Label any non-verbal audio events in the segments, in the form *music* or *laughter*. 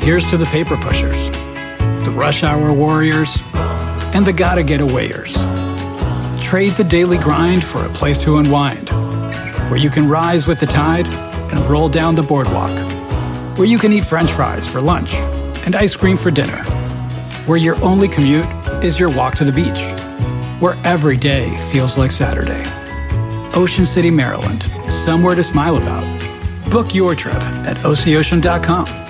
Here's to the paper pushers, the rush hour warriors, and the gotta get awayers. Trade the daily grind for a place to unwind, where you can rise with the tide and roll down the boardwalk, where you can eat french fries for lunch and ice cream for dinner, where your only commute is your walk to the beach, where every day feels like Saturday. Ocean City, Maryland, somewhere to smile about. Book your trip at oceocean.com.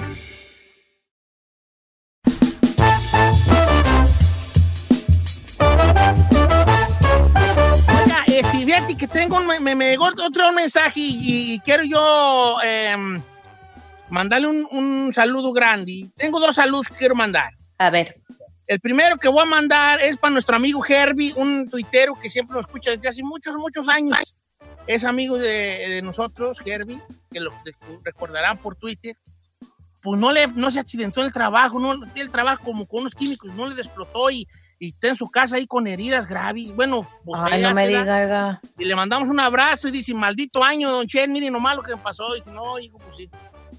Que tengo un, me, me llegó otro mensaje y, y quiero yo em, mandarle un, un saludo grande. Tengo dos saludos que quiero mandar. A ver. El primero que voy a mandar es para nuestro amigo Herbie, un tuitero que siempre nos escucha desde hace muchos, muchos años. Es amigo de, de nosotros, Herbie, que lo recordarán por Twitter. Pues no, le, no se accidentó en el trabajo, no el trabajo como con unos químicos, no le explotó y, y está en su casa ahí con heridas graves. Bueno, pues Ay, no me diga. Y le mandamos un abrazo y dice, maldito año, don Chen, mire nomás lo que me pasó. Y no, hijo, pues sí,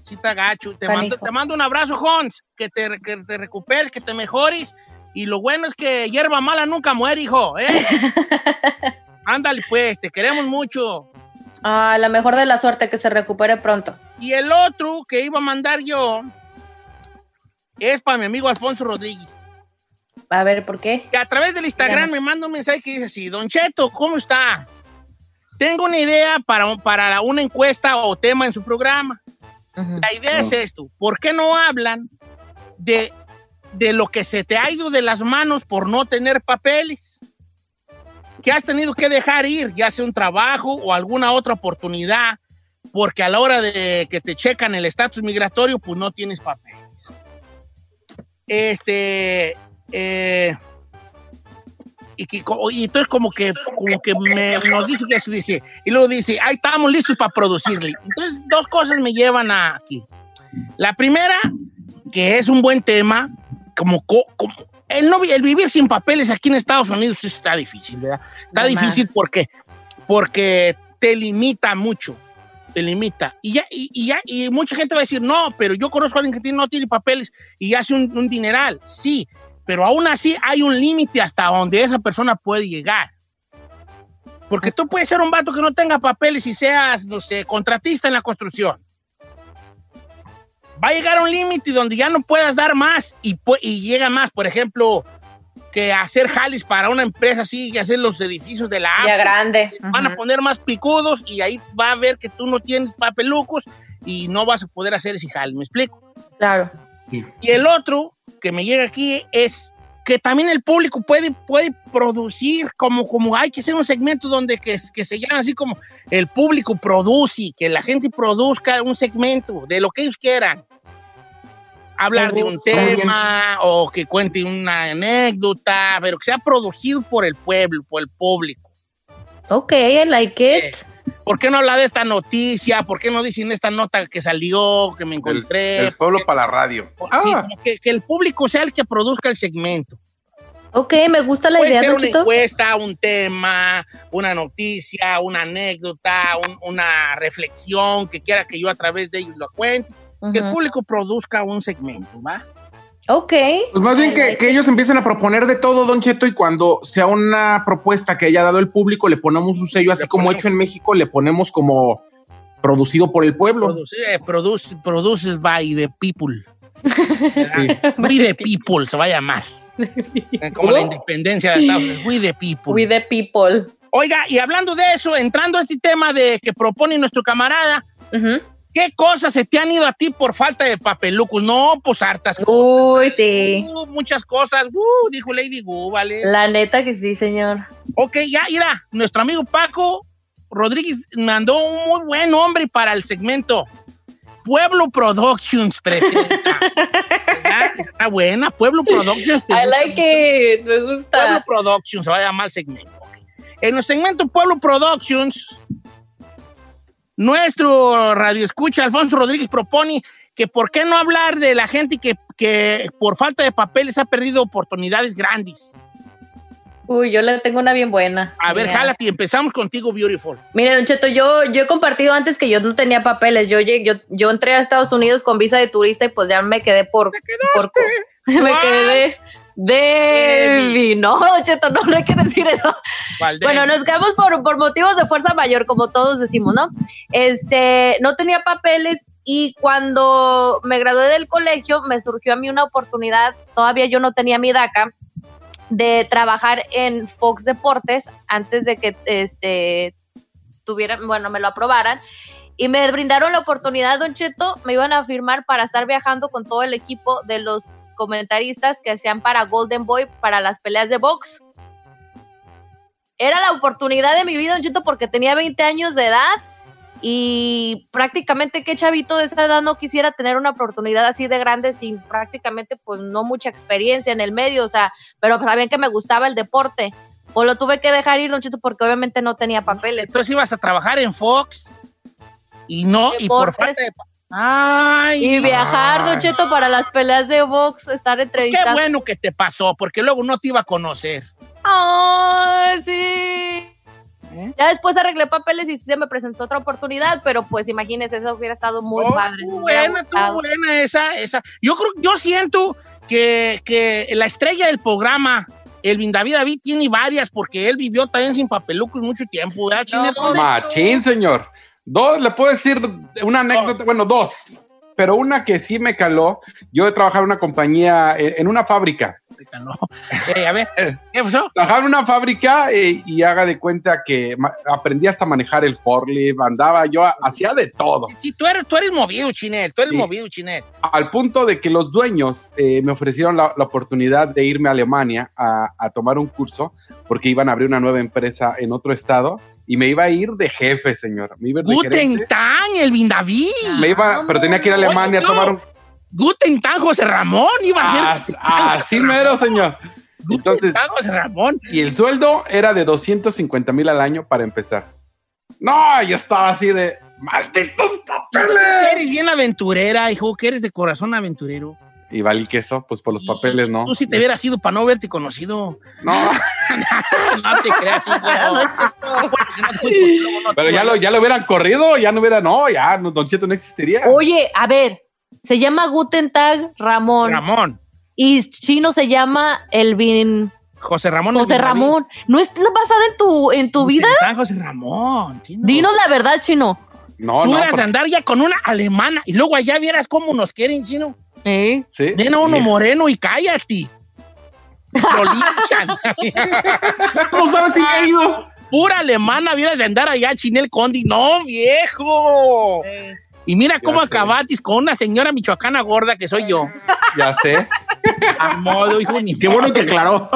sí está gacho. Te mando, te mando un abrazo, Hans, que te, que te recuperes, que te mejores. Y lo bueno es que hierba mala nunca muere, hijo, ¿eh? *laughs* Ándale, pues, te queremos mucho. Ah, la mejor de la suerte, que se recupere pronto. Y el otro que iba a mandar yo es para mi amigo Alfonso Rodríguez. A ver, ¿por qué? que a través del Instagram Díganos. me manda un mensaje que dice así, Don Cheto, ¿cómo está? Tengo una idea para, un- para una encuesta o tema en su programa. La idea es esto, ¿por qué no hablan de, de lo que se te ha ido de las manos por no tener papeles? Que has tenido que dejar ir, ya sea un trabajo o alguna otra oportunidad, porque a la hora de que te checan el estatus migratorio, pues no tienes papeles. Este, eh, y, que, y entonces como que, como que me- nos dice que eso dice, y luego dice, ahí estamos listos para producirle. Entonces, dos cosas me llevan a aquí. La primera, que es un buen tema, como, co- como el, no, el vivir sin papeles aquí en Estados Unidos está difícil, ¿verdad? Está difícil porque, porque te limita mucho, te limita. Y ya, y, y ya, y mucha gente va a decir, no, pero yo conozco a alguien que tiene- no tiene papeles y hace un, un dineral. Sí, pero aún así hay un límite hasta donde esa persona puede llegar. Porque tú puedes ser un vato que no tenga papeles y seas, no sé, contratista en la construcción. Va a llegar a un límite donde ya no puedas dar más y, y llega más. Por ejemplo, que hacer jales para una empresa así y hacer los edificios de la Ya grande. van a poner más picudos y ahí va a ver que tú no tienes papelucos y no vas a poder hacer ese jale, ¿me explico? Claro. Y el otro que me llega aquí es que también el público puede, puede producir como, como hay que hacer un segmento donde que, que se llama así como el público produce, que la gente produzca un segmento de lo que ellos quieran. Hablar de un tema o que cuente una anécdota, pero que sea producido por el pueblo, por el público. Ok, I like it. ¿Por qué no habla de esta noticia? ¿Por qué no dicen esta nota que salió, que me El, encontré? el pueblo para la radio. Sí, Ah, como que, que el público sea el que produzca el segmento. Ok, me gusta la Puede idea, ser Don una Chito. encuesta, un tema, una noticia, una anécdota, un- una reflexión que quiera que yo a través de ellos lo cuente. Que el público produzca un segmento, ¿va? Ok. pues más bien I que, like que it. ellos empiecen a proponer de todo, Don Cheto, y cuando sea una propuesta que haya dado el público, le ponemos un sello, así Le como ponemos. hecho en México, le ponemos como producido por el pueblo. Produce, eh, produce, produces by the people. *laughs* We the people se va a llamar. Como la independencia de Estados Unidos. We the people. We the people. Oiga, y hablando de eso, entrando a este tema de que propone nuestro camarada, Ujú. ¿Qué cosas se te han ido a ti por falta de papelucos? No, pues hartas cosas. Uy, sí. Uh, muchas cosas. Uh, dijo Lady Gu, ¿vale? La neta que sí, señor. Ok, ya, mira, nuestro amigo Paco Rodríguez mandó un muy buen nombre para el segmento. Pueblo Productions presenta. *laughs* Está buena. Pueblo Productions. ¿te I like it. Me Pueblo gusta. Productions se va a llamar el segmento. En el segmento Pueblo Productions, nuestro radio escucha Alfonso Rodríguez propone que por qué no hablar de la gente que, que por falta de papeles ha perdido oportunidades grandes. Uy, yo le tengo una bien buena. A ver, Mira. jálate, empezamos contigo, Beautiful. Mire, Don Cheto, yo, yo he compartido antes que yo no tenía papeles. Yo, yo, yo entré a Estados Unidos con visa de turista y pues ya me quedé por. por *laughs* me quedé de. No, Cheto, no, no hay que decir eso. Bueno, nos quedamos por, por motivos de fuerza mayor, como todos decimos, ¿no? Este, no tenía papeles y cuando me gradué del colegio me surgió a mí una oportunidad, todavía yo no tenía mi DACA, de trabajar en Fox Deportes antes de que este tuvieran, bueno, me lo aprobaran. Y me brindaron la oportunidad, Don Cheto, me iban a firmar para estar viajando con todo el equipo de los comentaristas que hacían para Golden Boy, para las peleas de box. Era la oportunidad de mi vida, Don Cheto, porque tenía 20 años de edad y prácticamente qué chavito de esa edad no quisiera tener una oportunidad así de grande sin prácticamente pues no mucha experiencia en el medio, o sea, pero sabían que me gustaba el deporte. O lo tuve que dejar ir, Don Cheto, porque obviamente no tenía papeles. Entonces ibas a trabajar en Fox y no, y por falta de... Y viajar, Don Cheto, para las peleas de box, estar Qué entrevistando. bueno que te pasó, porque luego no te iba a conocer. ¡Ay, sí! ¿Eh? Ya después arreglé papeles y sí se me presentó otra oportunidad, pero pues imagínese, eso hubiera estado muy Oh, padre. hubiera buena, gustado. buena esa, esa. Yo creo, yo siento que, que la estrella del programa, Elvin David David, tiene varias, porque él vivió también sin papelucos mucho tiempo, ¿verdad? No. Machín, señor. Dos, le puedo decir una anécdota, bueno, dos, pero una que sí me caló. Yo he trabajado en una compañía, eh, en una fábrica. No. Eh, a ver, ¿qué pasó? Trabajaba en una fábrica eh, y haga de cuenta que aprendí hasta manejar el forklift, andaba yo, hacía de todo. Sí, tú eres, tú eres movido, Chinel, tú eres Sí. movido, Chinel. Al punto de que los dueños eh, me ofrecieron la, la oportunidad de irme a Alemania a, a tomar un curso porque iban a abrir una nueva empresa en otro estado y me iba a ir de jefe, señor. Me iba a ir de Guten gerente. Tag, Elvin David. Me iba, pero tenía que ir a Alemania Oye, a tomar un... Guten Tag, José Ramón, iba a As- ser. Así mero, señor. Guten Entonces, Tag, José Ramón. y el sueldo era de 250 mil al año para empezar. No, yo estaba así de malditos papeles. Eres bien aventurera, hijo, que eres de corazón aventurero. Y valí queso, pues por los papeles, ¿no? Tú si te hubieras ido para no verte conocido. No, *laughs* no te creas, pero ya lo, ya lo hubieran corrido, ya no hubiera, no, ya, no, Don Cheto no existiría. Oye, a ver, se llama Guten Tag Ramón Ramón. y chino se llama Elvin José Ramón. José. Ramón. ¿No es basada en tu, en tu vida? José Ramón. chino. Dinos la verdad, chino. No, Tú no, eras de porque- andar ya con una alemana y luego allá vieras cómo nos quieren, chino. ¿Eh? sí. Ven a uno moreno y cállate. Lo linchan. No sabes si he ido. Pura alemana vieras de andar allá, Chinel Condi. No, viejo. Y mira cómo Ya sé. acabatis con una señora michoacana gorda que soy yo. Ya sé. A modo, hijo, ni Qué modo. bueno que aclaró.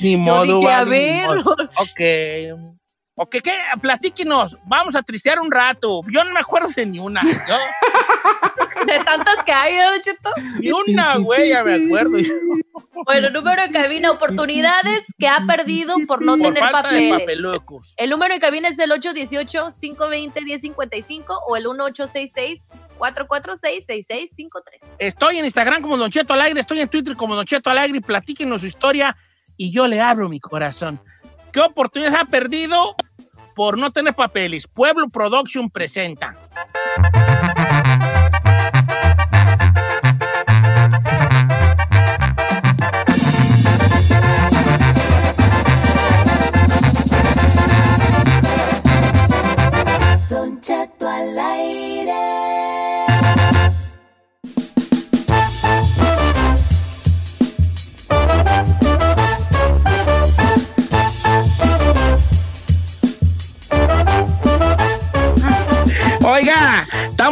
Ni Yo modo, dije, a vale, ni ver. modo. Ok. Ok, ¿qué? Platíquenos. Vamos a tristear un rato. Yo no me acuerdo de ni una. Yo, *laughs* De tantas que hay, ¿eh, Don Cheto? ni una, güey, ya me acuerdo. Bueno, número de cabina, oportunidades que ha perdido por no Por tener falta de papeles. papelucos. El número de cabina es el 818-520-1055 o el 1866-446-6653. Estoy en Instagram como Don Cheto Alegre, estoy en Twitter como Don Cheto Alegre. Platíquenos su historia y yo le abro mi corazón. ¿Qué oportunidades ha perdido por no tener papeles? Pueblo Production presenta.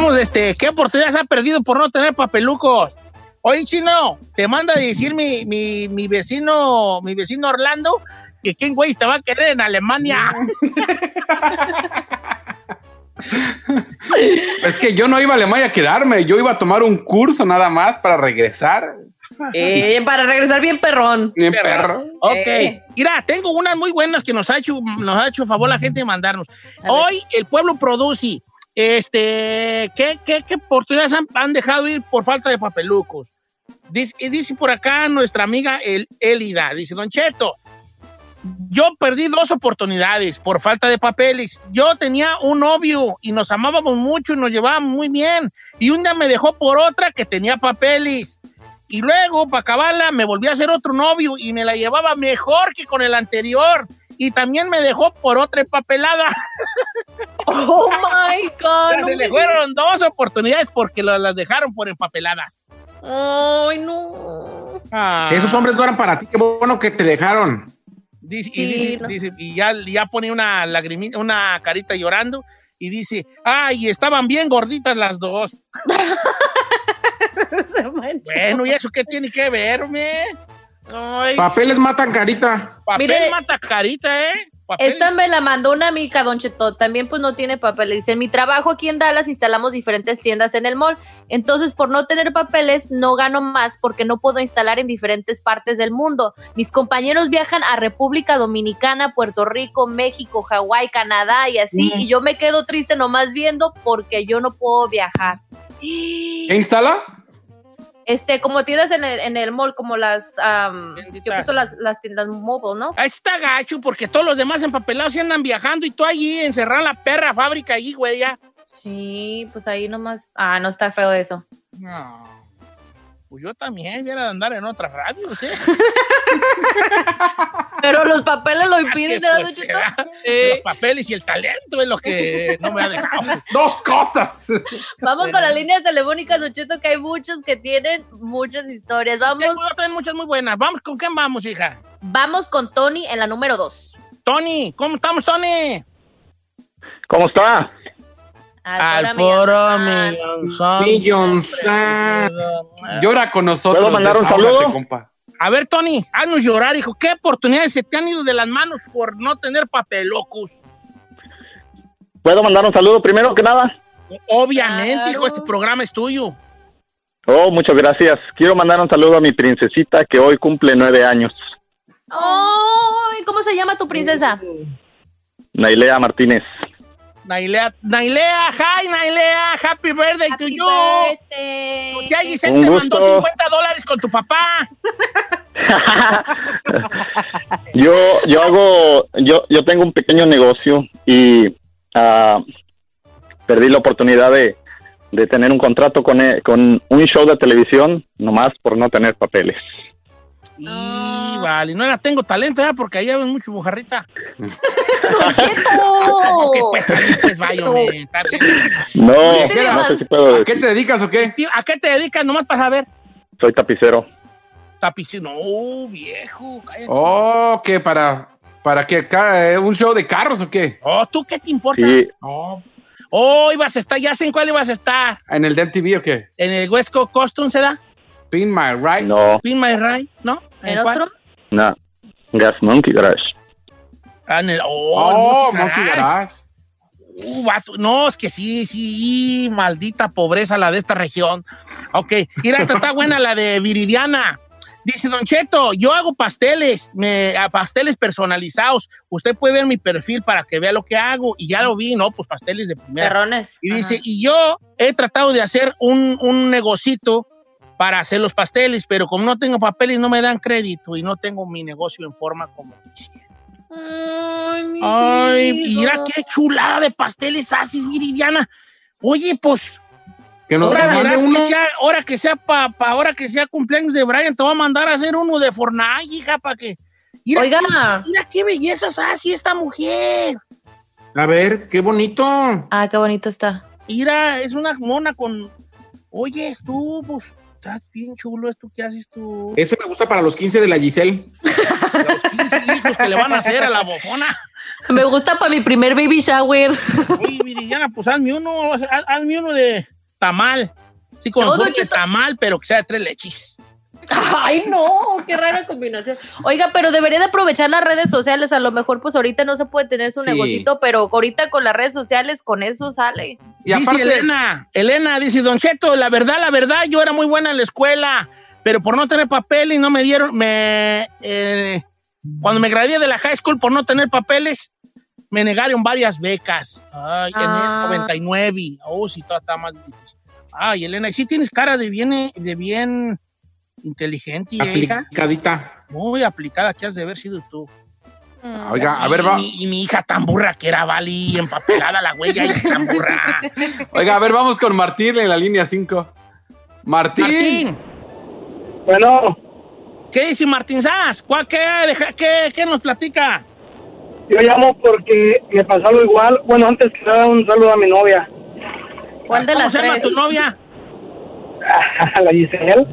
Estamos, este, ¿qué oportunidades ha perdido por no tener papelucos? Oye, chino, te manda a decir mi, mi, mi vecino, mi vecino Orlando, que quién güey te va a querer en Alemania. *laughs* Es que yo no iba a Alemania a quedarme, yo iba a tomar un curso nada más para regresar. Eh, para regresar bien perrón. Bien perro. Ok. Eh. Mira, tengo unas muy buenas que nos ha hecho, nos ha hecho favor la gente de mandarnos. Hoy el pueblo produce. Este, ¿qué, qué, qué oportunidades han, dejado ir por falta de papelucos? Dice, y dice por acá nuestra amiga El, Elida, dice, Don Cheto, yo perdí dos oportunidades por falta de papeles. Yo tenía un novio y nos amábamos mucho y nos llevábamos muy bien. Y un día me dejó por otra que tenía papeles. Y luego, para acabarla, me volví a hacer otro novio y me la llevaba mejor que con el anterior. Y también me dejó por otra empapelada. *laughs* Oh my God. Se le fueron dos oportunidades porque lo- las dejaron por empapeladas. Ay, no. Ah. Esos hombres no eran para ti, qué bueno que te dejaron. Dice- y, Sí, dice- no. dice- y ya, ya pone una lagrimita, una carita llorando y dice, ay, estaban bien gorditas las dos. *laughs* *laughs* Bueno, ¿y eso qué tiene que ver, me? Ay. Papeles matan carita. Papel Mire, mata carita, ¿eh? Papel. Esta me la mandó una amiga, Don Cheto. También pues no tiene papeles. Dice, en mi trabajo aquí en Dallas instalamos diferentes tiendas en el mall. Entonces, por no tener papeles, no gano más porque no puedo instalar en diferentes partes del mundo. Mis compañeros viajan a República Dominicana, Puerto Rico, México, Hawái, Canadá y así. Y yo me quedo triste nomás viendo porque yo no puedo viajar. ¿Qué instala? Este, como tiendas en el, en el mall, como las, Bendita. yo pienso las, las tiendas mobile, ¿no? Ahí está gacho porque todos los demás empapelados se andan viajando y tú allí encerrada en la perra fábrica allí, güey, ya. Sí, pues ahí nomás. Ah, no está feo eso. No. Pues yo también hubiera de andar en otra radio, ¿sí? *laughs* Pero los papeles lo impiden, ¿no, Pues. Eh. Los papeles y el talento es lo que no me ha dejado. *laughs* Dos cosas. Vamos con las líneas telefónicas, Cheto, que hay muchos que tienen muchas historias. Vamos, Tengo otras muchas muy buenas. Vamos, ¿con quién vamos, hija? vamos con Tony en la número dos. Tony, ¿cómo estamos, Tony? ¿Cómo está? Al puro millón. Llora con nosotros. ¿Puedo mandar un saludo? compa. A ver, Tony, haznos llorar, hijo. ¿Qué oportunidades se te han ido de las manos por no tener papelocos? ¿Puedo mandar un saludo primero que nada? Obviamente, Claro. hijo, este programa es tuyo. Oh, muchas gracias. Quiero mandar un saludo a mi princesita que hoy cumple nueve años, Ay, ¿Cómo se llama tu princesa? Nailea Martínez. Nailea, Nailea, hi, Nailea, happy birthday to you. birthday. Ya Giselle Un te mandó gusto. 50 dólares con tu papá. *laughs* yo, yo hago, yo, yo tengo un pequeño negocio y ah, perdí la oportunidad de, de tener un contrato con, e- con un show de televisión, nomás por no tener papeles. Y vale, no era tengo talento, ¿verdad? Porque ahí ven mucho bujarrita. ¡Don Cheto! Ok, pues está bien, pues vaya, hombre, está bien. No, ¿qué no más? sé si puedo ¿A decir. qué te dedicas o qué? Tío, ¿A qué te dedicas? Nomás para saber. Soy tapicero. Tapicero. No, viejo. cállate. Oh, ¿qué? ¿Para, para qué? Ca- eh, ¿Un show de carros o qué? Oh, ¿tú qué te importa? Sí, Oh, Oh, ibas a estar, ya sé en cuál ibas a estar. ¿En el DMTV o qué? ¿En el West Coast Costume se da? Pin My Right. no, ¿Pin My Right? ¿No? ¿En cuál? otro? no. Gas Monkey Garage. Ah, en el, oh, Oh, Monkey Monkey Garage. Uh, vato, no, es que sí, sí, maldita pobreza la de esta región. Ok, mira, está buena la de Viridiana. Dice Don Cheto, yo hago pasteles, me, a pasteles personalizados. Usted puede ver mi perfil para que vea lo que hago. Y ya lo vi, ¿no? Pues pasteles de primera. Perrones. Y dice, y yo he tratado de hacer un, un negocito para hacer los pasteles, pero como no tengo papeles no me dan crédito y no tengo mi negocio en forma como quisiera. Ay, mi Ay, mira qué chulada de pasteles haces, Viridiana. Oye, pues, Que nos ahora, uno. que sea, ahora que sea pa, pa- ahora que sea cumpleaños de Brian, te voy a mandar a hacer uno de Fortnite, hija, para que. Mira, Oiga. qué- mira qué bellezas hace esta mujer. A ver, qué bonito. Ah, qué bonito está. Mira, es una mona con. Oye, tú, pues, estás bien chulo esto que haces tú. Ese me gusta para los 15 de la Giselle. Los 15 hijos que le van a hacer a la bofona. Me gusta para mi primer baby shower. Oye, Viridiana, pues hazme uno, haz- hazme uno de tamal. Sí, con No, Cheto. tamal, pero que sea de tres leches. *laughs* Ay, no, qué rara combinación. Oiga, pero debería de aprovechar las redes sociales. A lo mejor, pues ahorita no se puede tener su Sí. negocito, pero ahorita con las redes sociales, con eso sale. Y dice aparte, Elena, Elena dice, Don Cheto, la verdad, la verdad, yo era muy buena en la escuela, pero por no tener papeles no me dieron, me, eh, cuando me gradué de la high school por no tener papeles, me negaron varias becas. Ay, en Ah. el 99. Oh, sí, está, está más difícil. Ay, Elena, y sí tienes cara de bien, de bien inteligente, hija. Aplicadita. Muy aplicada que has de haber sido tú. Oiga, a Y- ver, y, va, y mi hija tan burra que era, Vali, empapelada la huella y tan burra. *laughs* oiga, a ver, vamos con Martín en la línea 5. Martín. Martín, Bueno, ¿qué dice Martín Sass? ¿Cuál, qué, deja- qué, qué nos platica? yo llamo porque me pasó algo igual. Bueno, antes que nada, un saludo a mi novia, ¿Cuál de ¿Cómo las se llama tres? tu novia? *laughs* la Giselle.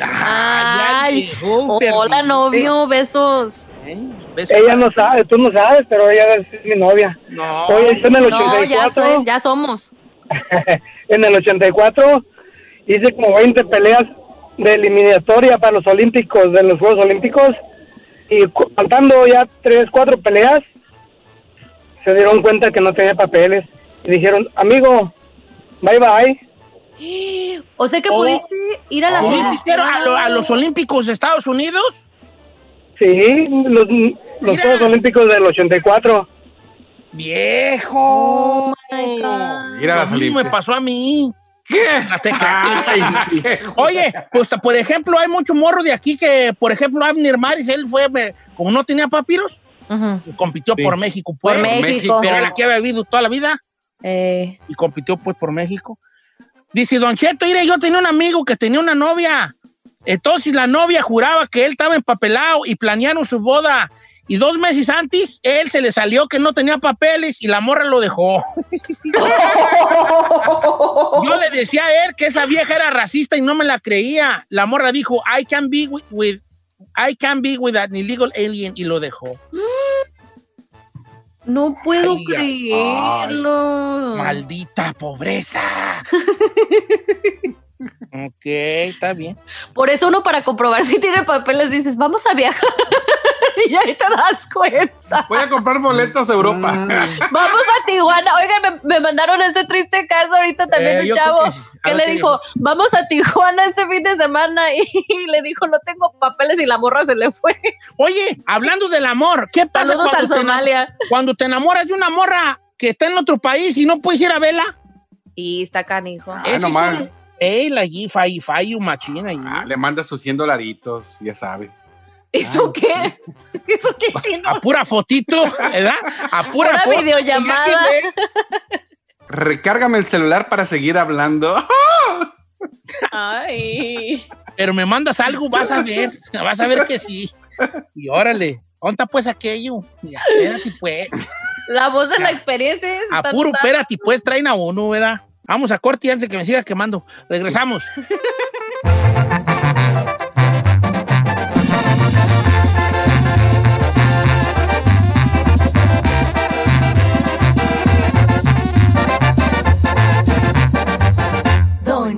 Ay, hola novio, besos. ¿Eh? Ella no sabe, tú no sabes, pero ella es mi novia. No. Hoy está en el No, ya 84. soy, ya somos. *laughs* en el 84 hice como 20 peleas de eliminatoria para los Olímpicos, de los Juegos Olímpicos. Y contando ya 3, 4 peleas, se dieron cuenta que no tenía papeles. Y dijeron, amigo, bye bye. *gasps* O sea que Oh. pudiste ir a la ¿Tú selección. fuiste a, lo- a los Olímpicos de Estados Unidos? Sí, los, los. Juegos Olímpicos del 84. ¡Viejo! Oh, my God. Mira Lo las mismo me pasó a mí. ¿Qué? Ay, *laughs* sí. Oye, pues por ejemplo, hay mucho morro de aquí que, por ejemplo, Abner Maris, él fue, me- como no tenía papiros, compitió Sí. por México. Por Pues, México. Pero él aquí había vivido toda la vida Eh, y compitió pues por México. Dice, Don Cheto, mire, yo tenía un amigo que tenía una novia. Entonces la novia juraba que él estaba empapelado y planearon su boda. Y dos meses antes, él se le salió que no tenía papeles y la morra lo dejó. *laughs* Yo le decía a él que esa vieja era racista y no me la creía. La morra dijo, I can be with, I can be with an illegal alien y lo dejó. No puedo Ay, ay, creerlo. Maldita pobreza. *laughs* ok, está bien. Por eso uno para comprobar si tiene papeles dices, vamos a viajar. *laughs* *laughs* y ahí te das cuenta. Voy a comprar boletos a Europa. *laughs* Vamos a Tijuana. Oigan, me, me mandaron ese triste caso ahorita también Eh, un yo chavo que sí. A que ver le dijo, vamos a Tijuana este fin de semana *laughs* y, le dijo, no tengo papeles y la morra se le fue. Oye, hablando del amor, ¿qué pasa Saludos al cuando te, Somalia. cuando te enamoras de una morra que está en otro país y no puedes ir a verla? Y está canijo. Ah, un- Ey, la allí, fai, fai, machina. Ah, le manda sus 100 dolaritos, ya sabe. *laughs* ¿Eso qué? ¿Eso qué chino? A pura fotito, ¿verdad? A pura Una videollamada. ¿qué? Recárgame el celular para seguir hablando. *laughs* Ay. Pero me mandas algo, vas a ver, vas a ver que sí. Y órale, ¿dónde está pues aquello? Ya, espérate pues. La voz de la experiencia es. A puro, espérate pues, traen a uno, ¿verdad? Vamos a corte antes de que me siga quemando. Regresamos. *laughs*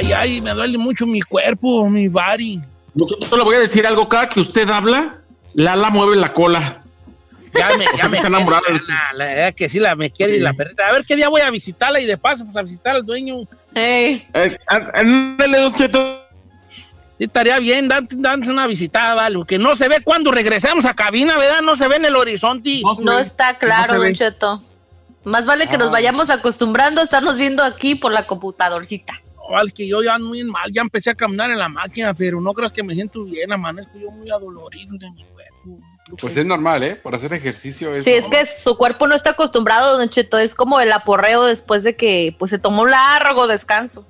Ay, ay, me duele mucho mi cuerpo, mi body. Yo le voy a decir algo, cada que usted habla, Lala mueve la cola. Ya me, *laughs* O ya sea, me está enamorada de quiere, la, la- la- que sí la me quiere y la perrita. A ver qué día voy a visitarla y de paso pues a visitar al dueño. Ey, Eh, á- ándale, Don Cheto. Sí, estaría bien, dante una visitada, vale. Que no se ve cuando regresamos a cabina, ¿verdad? No se ve en el horizonte. no ve. está claro, No Don. Cheto. Más vale que Ah. nos vayamos acostumbrando a estarnos viendo aquí por la computadorcita. Al que yo ya ando muy mal, ya empecé a caminar en la máquina, pero no creas que me siento bien, amanezco yo muy adolorido de mi cuerpo. Pues es normal, ¿eh? Por hacer ejercicio es Sí, es que su cuerpo no está acostumbrado, Don Cheto. Es como el aporreo después de que pues se tomó un largo descanso.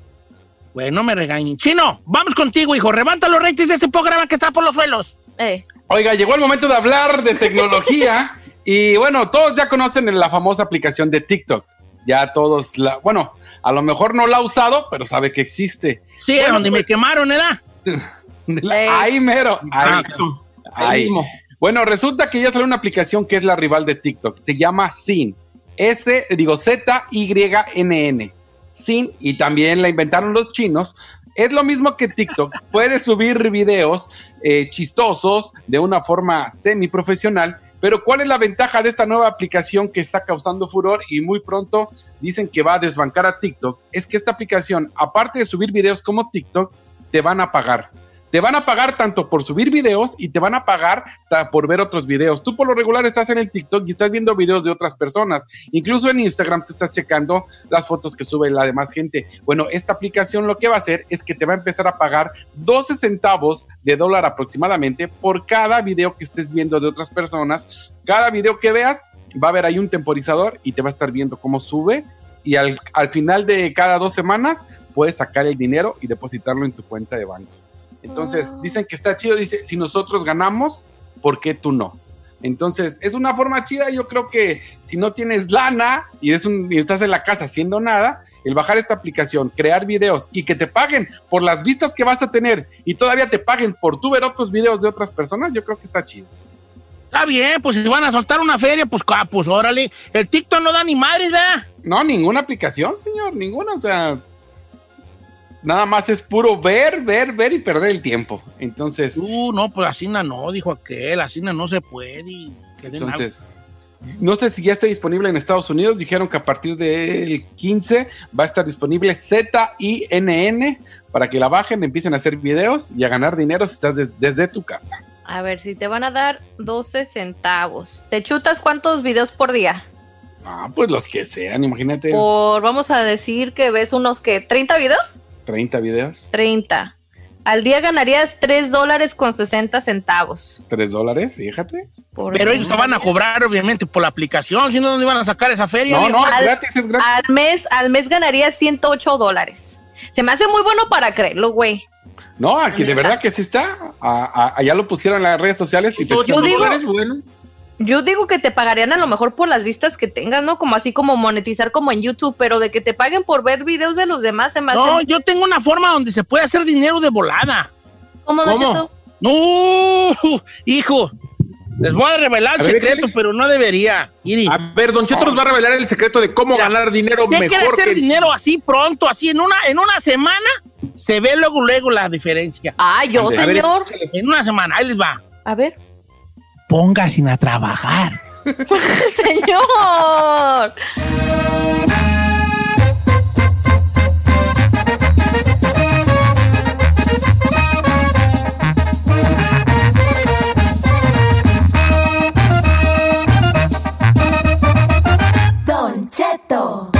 Bueno, me regañen. Chino, vamos contigo, hijo. Levanta los ratings de este programa que está por los suelos. Eh. Oiga, llegó el momento de hablar de tecnología *laughs* y bueno, todos ya conocen la famosa aplicación de TikTok. Ya todos la, bueno, a lo mejor no la ha usado, pero sabe que existe. Sí, Bueno, donde me quemaron, ¿verdad? *laughs* La- Eh. Ahí mero. Ahí, Exacto. ahí. Ahí mismo. Bueno, resulta que ya salió una aplicación que es la rival de TikTok. Se llama Sin. S, digo, Z-Y-N-N. Sin, y también la inventaron los chinos. Es lo mismo que TikTok. Puedes subir videos eh, chistosos de una forma semi-profesional. Pero ¿cuál es la ventaja de esta nueva aplicación que está causando furor y muy pronto dicen que va a desbancar a TikTok? Es que esta aplicación, aparte de subir videos como TikTok, te van a pagar. Te van a pagar tanto por subir videos y te van a pagar por ver otros videos. Tú por lo regular estás en el TikTok y estás viendo videos de otras personas. Incluso en Instagram tú estás checando las fotos que sube la demás gente. Bueno, esta aplicación lo que va a hacer es que te va a empezar a pagar 12 centavos de dólar aproximadamente por cada video que estés viendo de otras personas. Cada video que veas va a haber ahí un temporizador y te va a estar viendo cómo sube y al, al final de cada dos semanas puedes sacar el dinero y depositarlo en tu cuenta de banco. Entonces, dicen que está chido, dice, si nosotros ganamos, ¿por qué tú no? Entonces, es una forma chida, yo creo que si no tienes lana y, es un, y estás en la casa haciendo nada, el bajar esta aplicación, crear videos y que te paguen por las vistas que vas a tener y todavía te paguen por tú ver otros videos de otras personas, yo creo que está chido. Está bien, pues si van a soltar una feria, pues, ah, pues órale. El TikTok no da ni madres, ¿verdad? No, ninguna aplicación, señor, ninguna, o sea, nada más es puro ver, ver, ver y perder el tiempo. Entonces, Uh, no, pues así no, dijo aquel, así no, se puede. y Entonces, no sé si ya está disponible en Estados Unidos. Dijeron que a partir del 15 va a estar disponible ZINN para que la bajen, empiecen a hacer videos y a ganar dinero si estás des- desde tu casa. A ver, si te van a dar 12 centavos. ¿Te chutas cuántos videos por día? Ah, pues los que sean, imagínate, Por, vamos a decir que ves unos que, ¿30 videos? 30 videos, 30. Al día ganarías 3 dólares con 60 centavos. 3 dólares, fíjate. Por Pero ellos te van a cobrar, obviamente, por la aplicación. Si no, ¿dónde iban a sacar esa feria? No, no, es Al- gratis, es gratis. Al mes, al mes ganarías 108 dólares. Se me hace muy bueno para creerlo, güey. No, aquí de verdad que sí está. A- a- allá lo pusieron en las redes sociales y Yo precisamente- digo- ¿Eres bueno? Yo digo que te pagarían a lo mejor por las vistas que tengas, ¿no? Como así como monetizar como en YouTube, pero de que te paguen por ver videos de los demás se me hace... No, yo tengo una forma donde se puede hacer dinero de volada. ¿Cómo, Don ¿Cómo? Cheto? No, hijo. Les voy a revelar el A secreto, pero no debería. Iri. A ver, Don Cheto nos va a revelar el secreto de cómo ganar dinero ¿Qué quiere mejor hacer que dinero así pronto, así en una, en una semana? Se ve luego, luego la diferencia. Ah, yo, A ver, señor. En una semana, ahí les va. A ver. Póngase a trabajar. *laughs* señor. Don Cheto.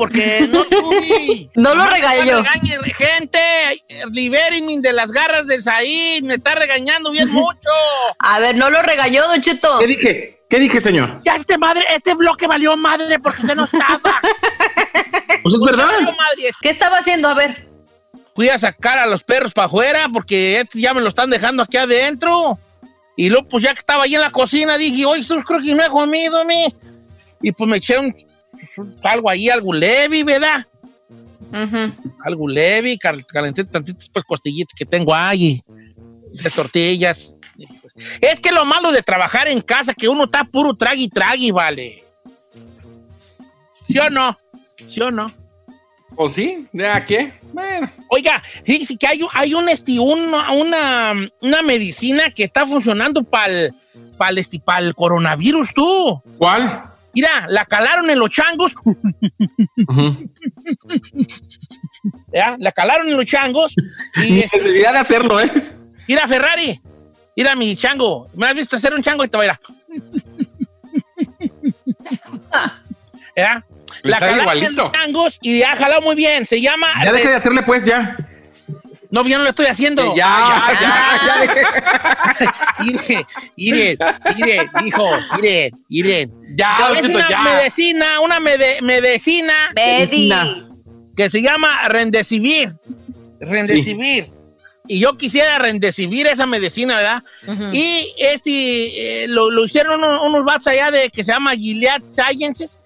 Porque no tuve. *laughs* No lo regañó. gente, libérenme de las garras del Said. Me está regañando bien *laughs* mucho. A ver, no lo regañó, Don Cheto. ¿Qué dije? ¿Qué dije, señor? Ya este madre, este bloque valió madre porque usted no estaba. *laughs* Pues es verdad. ¿Qué estaba haciendo? A ver. Fui a sacar a los perros para afuera porque este ya me lo están dejando aquí adentro. Y luego, pues ya que estaba ahí en la cocina, dije, oye, esto creo que no he comido, mi. Y pues me eché un, algo ahí, algo leve, ¿verdad? Algo leve, cal- calenté tantitas pues costillitas que tengo ahí, de tortillas. Es que lo malo de trabajar en casa, que uno está puro tragui tragui, vale. ¿Sí o no? ¿Sí o no? ¿O sí? ¿Ya qué? Bueno. Oiga, fíjese que hay, un- hay un, este, una, una, una medicina que está funcionando para el, este, el coronavirus, tú. ¿Cuál? Mira, la calaron en los changos. ¿Ya? La calaron en los changos. Y Ni este, necesidad de hacerlo, ¿eh? mira, Ferrari. Mira mi chango. ¿Me has visto hacer un chango y te va a ir a- ¿Ya? Le La calaron en los changos y ha jalado muy bien. Se llama... Ya deje de hacerle, pues, ya. No, yo no lo estoy haciendo. Ya, Ah, ya, ya dejé. Miren, *laughs* miren, miren, hijo, miren, miren. Ya, es Cheto, una ya. medicina, una mede- medicina Betty. que se llama Rendecivir. Rendecivir. Y yo quisiera rendecibir esa medicina, ¿verdad? Y este, eh, lo, lo hicieron unos, unos vatos allá de que se llama Gilead Sciences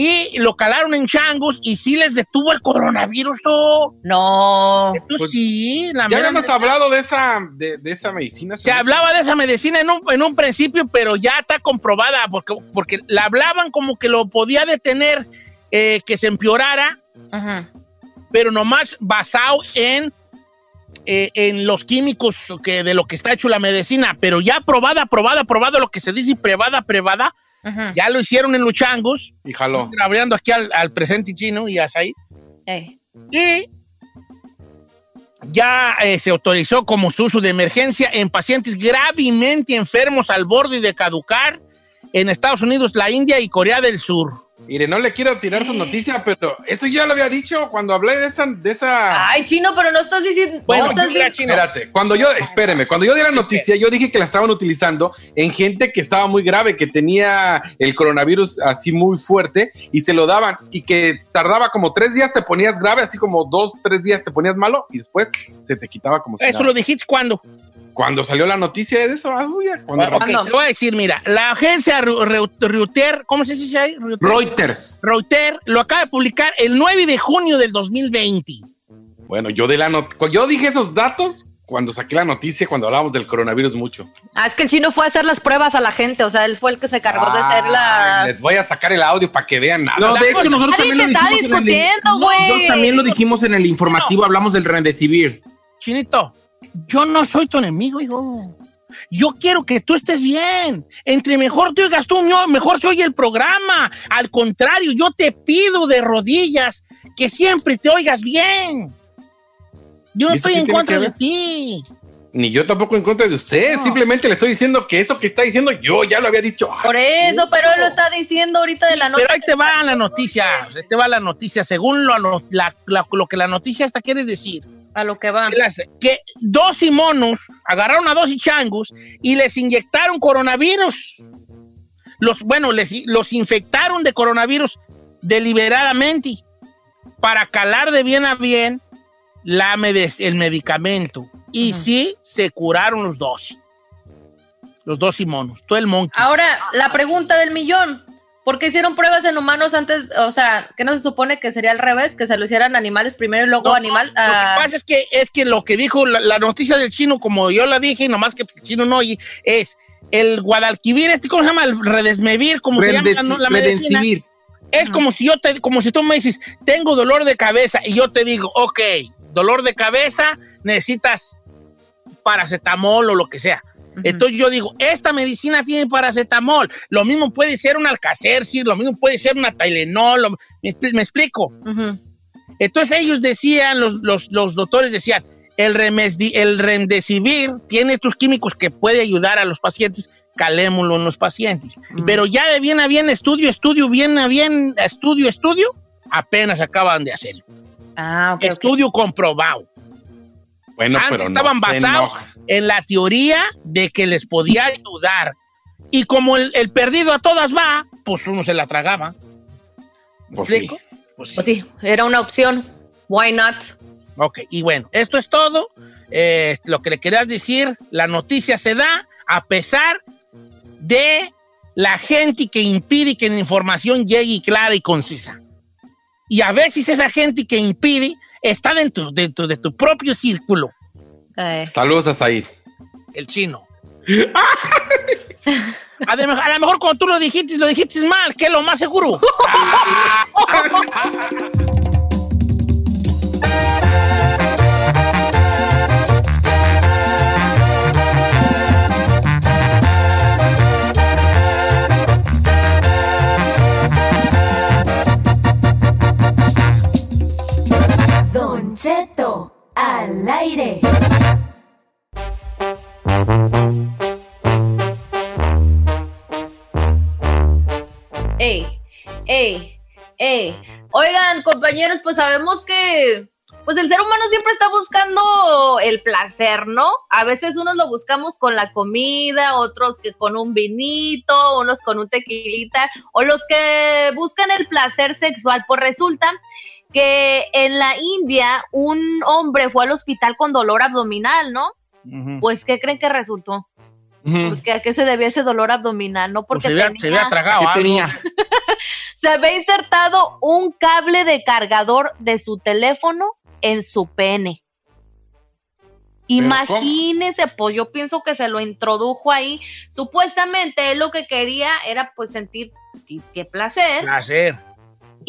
y lo calaron en changos y sí les detuvo el coronavirus, todo. No. Esto Pues, sí, la Ya neta. hablado de esa, de, de esa medicina. Se hablaba de esa medicina en un, en un principio, pero ya está comprobada, porque, porque la hablaban como que lo podía detener, eh, que se empeorara, pero nomás basado en, eh, en los químicos que, de lo que está hecho la medicina, pero ya probada, probada, probada, lo que se dice privada, ya lo hicieron en los changos, Y jaló. abriendo aquí al, al presente chino y así. Ey. Y ya eh, se autorizó como su uso de emergencia en pacientes gravemente enfermos al borde de caducar en Estados Unidos, la India y Corea del Sur. Mire, no le quiero tirar su noticia, pero eso ya lo había dicho cuando hablé de esa. De esa... Ay, chino, pero no estás diciendo. Bueno, no estás yo bien- chino. Espérate, cuando yo, espéreme, cuando yo di la noticia, yo dije que la estaban utilizando en gente que estaba muy grave, que tenía el coronavirus así muy fuerte y se lo daban y que tardaba como tres días te ponías grave, así como dos, tres días te ponías malo y después se te quitaba como si Eso nada. lo dijiste cuando. Cuando salió la noticia de eso, ah, uy, cuando- Ok, te voy a decir, mira, la agencia Reu- Reu- Reuters, ¿cómo se dice ahí? Reuters. Reuters. Reuters lo acaba de publicar el 9 de junio del 2020. Bueno, yo, de la not- yo dije esos datos cuando saqué la noticia, cuando hablábamos del coronavirus mucho. Ah, es que el chino fue a hacer las pruebas a la gente, o sea, él fue el que se cargó de hacer la. Les voy a sacar el audio para que vean nada. No, de hecho, nosotros también lo está dijimos. en el- discutiendo. Nosotros también lo dijimos en el informativo, hablamos del Rendecivir. Chinito, yo no soy tu enemigo, hijo. Yo quiero que tú estés bien. Entre mejor te oigas tú, mejor se oye el programa. Al contrario, yo te pido de rodillas que siempre te oigas bien. Yo no ¿Y eso estoy en contra de ti. Ni yo tampoco en contra de usted. No. Simplemente le estoy diciendo que eso que está diciendo yo ya lo había dicho. Por hace eso, pero él lo está diciendo ahorita de la nota. Pero ahí te va la noticia. Ahí te va la noticia. Según lo, lo- la- la- lo que la noticia esta quiere decir. A lo que va. que dos monos agarraron a dos changos y les inyectaron coronavirus. Los, bueno, les, los infectaron de coronavirus deliberadamente para calar de bien a bien la mede- el medicamento. Y sí, se curaron los dos. Los dos monos. Tú el monkey. Ahora, la pregunta del millón. ¿Por qué hicieron pruebas en humanos antes? O sea, ¿qué no se supone que sería al revés? Que se lo hicieran animales primero y luego No, animal. Lo que ah, pasa es que, es que lo que dijo la, la noticia del chino, como yo la dije, y nomás que el chino no oye, es el Guadalquivir, este, ¿cómo se llama? El Redesmevir, como se llama la, no- la medicina. Es como si yo te, como si tú me dices, tengo dolor de cabeza, y yo te digo, ok, dolor de cabeza, necesitas paracetamol o lo que sea. Entonces yo digo, esta medicina tiene paracetamol. Lo mismo puede ser un Alcacercis, lo mismo puede ser una Tylenol. lo- ¿me, me explico? ujú. Entonces ellos decían, los, los, los doctores decían, el, remesdi- el remdesivir tiene estos químicos que puede ayudar a los pacientes, calémoslo en los pacientes. Pero ya de bien a bien, estudio, estudio, bien a bien, estudio, estudio, apenas acaban de hacerlo. Ah, ok. ok. Estudio comprobado. Bueno, Antes pero no estaban se basados enoja. En la teoría de que les podía ayudar. Y como el, el perdido a todas va, pues uno se la tragaba. ¿Me Pues sí. Pues sí. Pues sí, era una opción. Why not? Ok, y bueno, esto es todo. Eh, lo que le querías decir, la noticia se da a pesar de la gente que impide que la información llegue clara y concisa. Y a veces esa gente que impide está dentro, dentro de tu propio círculo, Eh, Saludos a Said. el chino. A, de- a lo mejor cuando tú lo dijiste, lo dijiste mal, que es lo más seguro. *laughs* ey, ey. Oigan, compañeros, pues sabemos que pues el ser humano siempre está buscando el placer, ¿no? A veces unos lo buscamos con la comida, otros que con un vinito, unos con un tequilita, o los que buscan el placer sexual. Pues resulta que en la India un hombre fue al hospital con dolor abdominal, ¿no? Pues, ¿qué creen que resultó? Porque ¿A qué se debía ese dolor abdominal? No Pues porque se había, tenía- se había tragado ¿Qué algo. tenía? *laughs* se había insertado un cable de cargador de su teléfono en su pene. Imagínese, pues yo pienso que se lo introdujo ahí. Supuestamente él lo que quería era pues sentir disque placer Placer.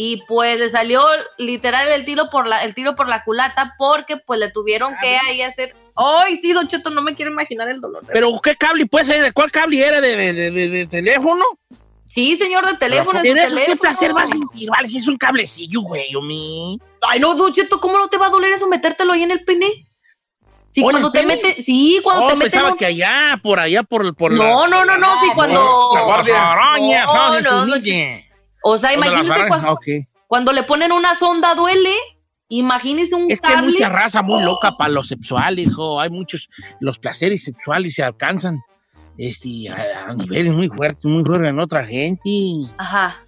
Y pues le salió literal el tiro por la el tiro por la culata porque pues le tuvieron que ahí hacer Ay, sí, Don Cheto, no me quiero imaginar el dolor. Pero ¿qué cable puede ser? ¿De cuál cable era? ¿De, de, de- teléfono? Sí, señor, de teléfono, Pero eso, ¿Qué placer a sentir? Vale, si es un cablecillo, güey, o mi. Ay, no, Don Cheto, ¿cómo no te va a doler eso metértelo ahí en el pene? Sí, ¿Oh, en cuando te mete, sí, cuando Oh, te meten pensaba que allá, por allá, por, por No, no, no, no, sí, cuando La guardia. No, no, no. O sea, imagínate arañas, cua- ok. cuando le ponen una sonda duele, imagínese un Es que hay cable. mucha raza muy loca para lo sexual, hijo. Hay muchos, los placeres sexuales se alcanzan este, a, a niveles muy fuertes, muy fuertes en otra gente. Ajá.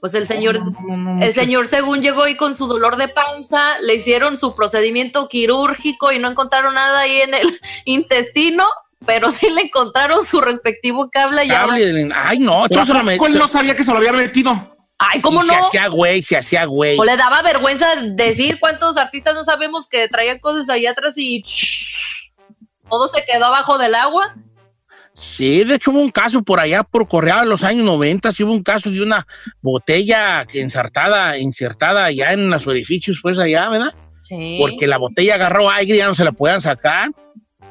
Pues el señor, no, no, el muchos- señor según llegó y con su dolor de panza, le hicieron su procedimiento quirúrgico y no encontraron nada ahí en el *laughs* intestino, pero sí le encontraron su respectivo cable. ya Cable de- Ay, no, Pero entonces ¿a poco él no sabía que se lo había metido. Ay, ¿cómo Sí, no? Se hacía güey, se hacía güey. O le daba vergüenza decir cuántos artistas no sabemos que traían cosas allá atrás y todo se quedó abajo del agua. Sí, de hecho hubo un caso por allá, por Correa de los años 90, sí hubo un caso de una botella que ensartada, insertada allá en los orificios, pues allá, ¿verdad? Sí. Porque la botella agarró aire y ya no se la podían sacar.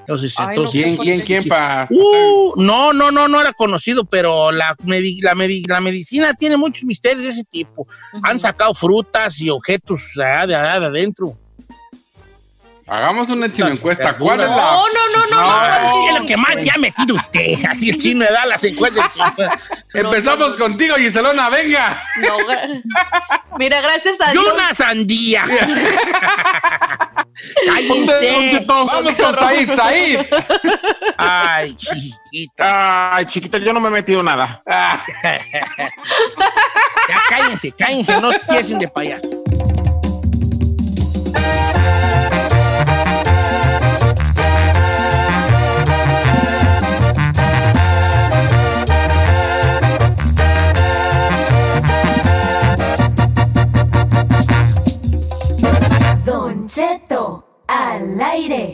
Entonces, Ay, entonces ¿Quién, quién, quién? Pa, Uh, no, no, no, no era conocido, pero la, medi- la, medi- la medicina tiene muchos misterios de ese tipo. Han sacado frutas y objetos allá de, allá de adentro. Hagamos una chino encuesta. ¿Cuál es la.? No, no, no, no, no. Lo que más ya ha metido usted. Así el chino le da las encuestas. *laughs* Empezamos contigo, Giselona, venga. *laughs* Mira, gracias a Dios. una sandía. *laughs* Cállense. Vamos con Said, Said. Ay, chiquita. Ay, chiquita, yo no me he metido nada. Ya cállense, cállense, no empiecen de payaso. al aire.